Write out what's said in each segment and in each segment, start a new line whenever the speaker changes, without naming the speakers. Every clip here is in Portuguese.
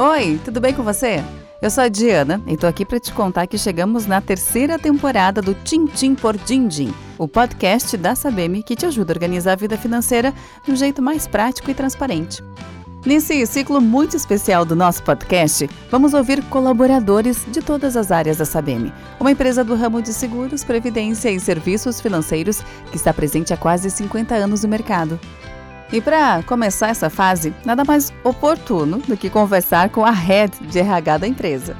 Oi, tudo bem com você? Eu sou a Diana e tô aqui para te contar que chegamos na terceira temporada do Tintim por Dindim, o podcast da Sabem que te ajuda a organizar a vida financeira de um jeito mais prático e transparente. Nesse ciclo muito especial do nosso podcast, vamos ouvir colaboradores de todas as áreas da Sabem, uma empresa do ramo de seguros, previdência e serviços financeiros que está presente há quase 50 anos no mercado. E para começar essa fase, nada mais oportuno do que conversar com a head de RH da empresa.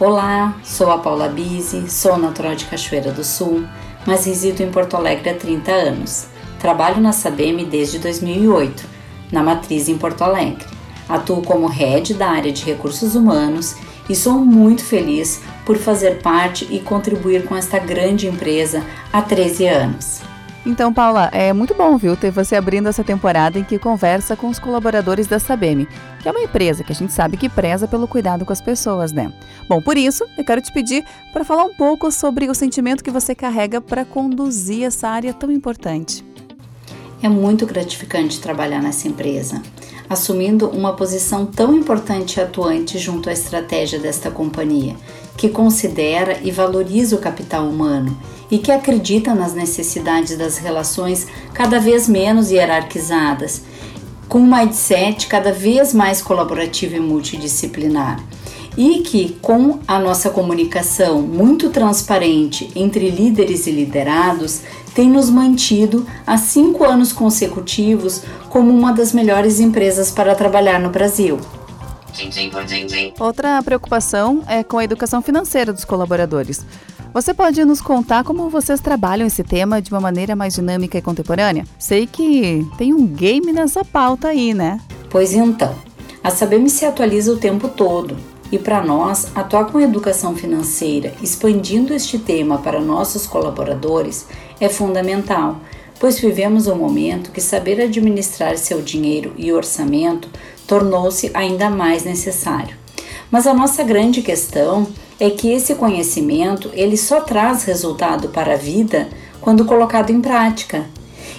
Olá, sou a Paula Bise, sou natural de Cachoeira do Sul, mas resido em Porto Alegre há 30 anos. Trabalho na Sabem desde 2008, na matriz em Porto Alegre. Atuo como head da área de recursos humanos e sou muito feliz por fazer parte e contribuir com esta grande empresa há 13 anos.
Então, Paula, é muito bom, viu, ter você abrindo essa temporada em que conversa com os colaboradores da Sabem, que é uma empresa que a gente sabe que preza pelo cuidado com as pessoas, né? Bom, por isso, eu quero te pedir para falar um pouco sobre o sentimento que você carrega para conduzir essa área tão importante.
É muito gratificante trabalhar nessa empresa, assumindo uma posição tão importante e atuante junto à estratégia desta companhia, que considera e valoriza o capital humano e que acredita nas necessidades das relações cada vez menos hierarquizadas, com um mindset cada vez mais colaborativo e multidisciplinar. E que, com a nossa comunicação muito transparente entre líderes e liderados, tem nos mantido há cinco anos consecutivos como uma das melhores empresas para trabalhar no Brasil.
Outra preocupação é com a educação financeira dos colaboradores. Você pode nos contar como vocês trabalham esse tema de uma maneira mais dinâmica e contemporânea? Sei que tem um game nessa pauta aí, né?
Pois então, a Sabem se atualiza o tempo todo. E para nós, atuar com educação financeira, expandindo este tema para nossos colaboradores, é fundamental, pois vivemos um momento que saber administrar seu dinheiro e orçamento tornou-se ainda mais necessário. Mas a nossa grande questão é que esse conhecimento ele só traz resultado para a vida quando colocado em prática.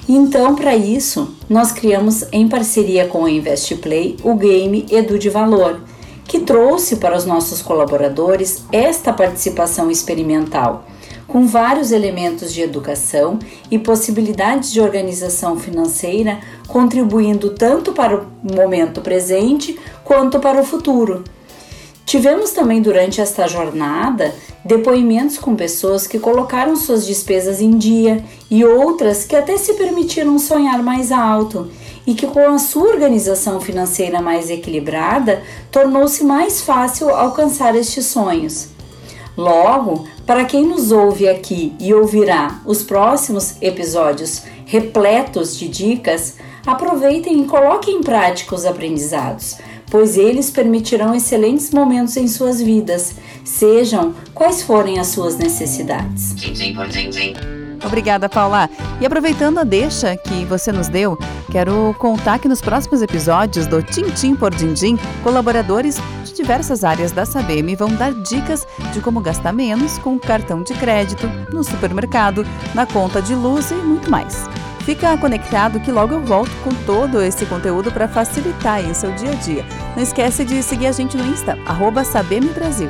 Então, para isso, nós criamos em parceria com a Investplay o game Edu de Valor, que trouxe para os nossos colaboradores esta participação experimental, com vários elementos de educação e possibilidades de organização financeira, contribuindo tanto para o momento presente quanto para o futuro. Tivemos também durante esta jornada depoimentos com pessoas que colocaram suas despesas em dia e outras que até se permitiram sonhar mais alto e que, com a sua organização financeira mais equilibrada, tornou-se mais fácil alcançar estes sonhos. Logo, para quem nos ouve aqui e ouvirá os próximos episódios repletos de dicas, aproveitem e coloquem em prática os aprendizados pois eles permitirão excelentes momentos em suas vidas, sejam quais forem as suas necessidades.
Obrigada, Paula. E aproveitando a deixa que você nos deu, quero contar que nos próximos episódios do Tintim por Dindim, colaboradores de diversas áreas da Sabem vão dar dicas de como gastar menos com cartão de crédito, no supermercado, na conta de luz e muito mais. Fica conectado que logo eu volto com todo esse conteúdo para facilitar aí o seu dia a dia. Não esquece de seguir a gente no Insta, arroba Brasil.